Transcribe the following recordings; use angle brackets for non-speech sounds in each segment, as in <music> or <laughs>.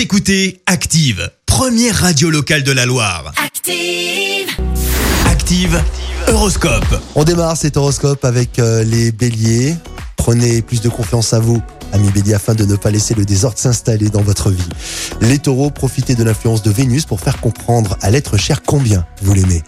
Vous écoutez Active, première radio locale de la Loire. Active. Active, Horoscope. On démarre cet horoscope avec euh, les béliers. Prenez plus de confiance à vous, amis béliers, afin de ne pas laisser le désordre s'installer dans votre vie. Les taureaux, profitez de l'influence de Vénus pour faire comprendre à l'être cher combien vous l'aimez.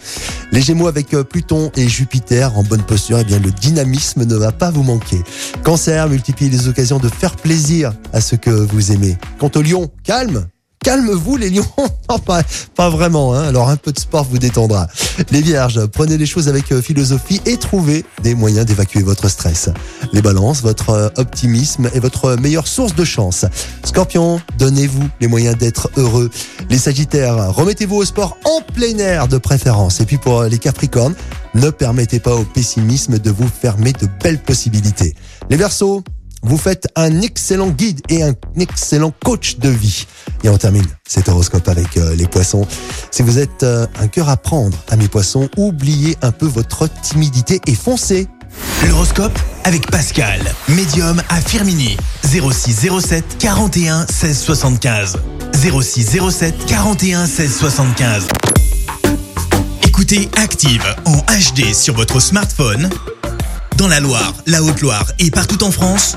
Les gémeaux avec euh, Pluton et Jupiter en bonne posture, eh bien le dynamisme ne va pas vous manquer. Cancer, multipliez les occasions de faire plaisir à ceux que vous aimez. Quant au lion, calme Calme-vous les lions <laughs> pas, pas vraiment, hein. alors un peu de sport vous détendra. Les vierges, prenez les choses avec euh, philosophie et trouvez des moyens d'évacuer votre stress. Les balances, votre euh, optimisme est votre meilleure source de chance. Scorpion, donnez-vous les moyens d'être heureux. Les sagittaires, remettez-vous au sport en plein air de préférence. Et puis pour euh, les capricornes, ne permettez pas au pessimisme de vous fermer de belles possibilités. Les versos, vous faites un excellent guide et un excellent coach de vie. Et on termine cet horoscope avec euh, les poissons. Si vous êtes euh, un cœur à prendre, amis poissons, oubliez un peu votre timidité et foncez. L'horoscope avec Pascal, médium à Firmini. 06 07 41 16 75. 06 07 41 16 75. Écoutez Active en HD sur votre smartphone, dans la Loire, la Haute-Loire et partout en France,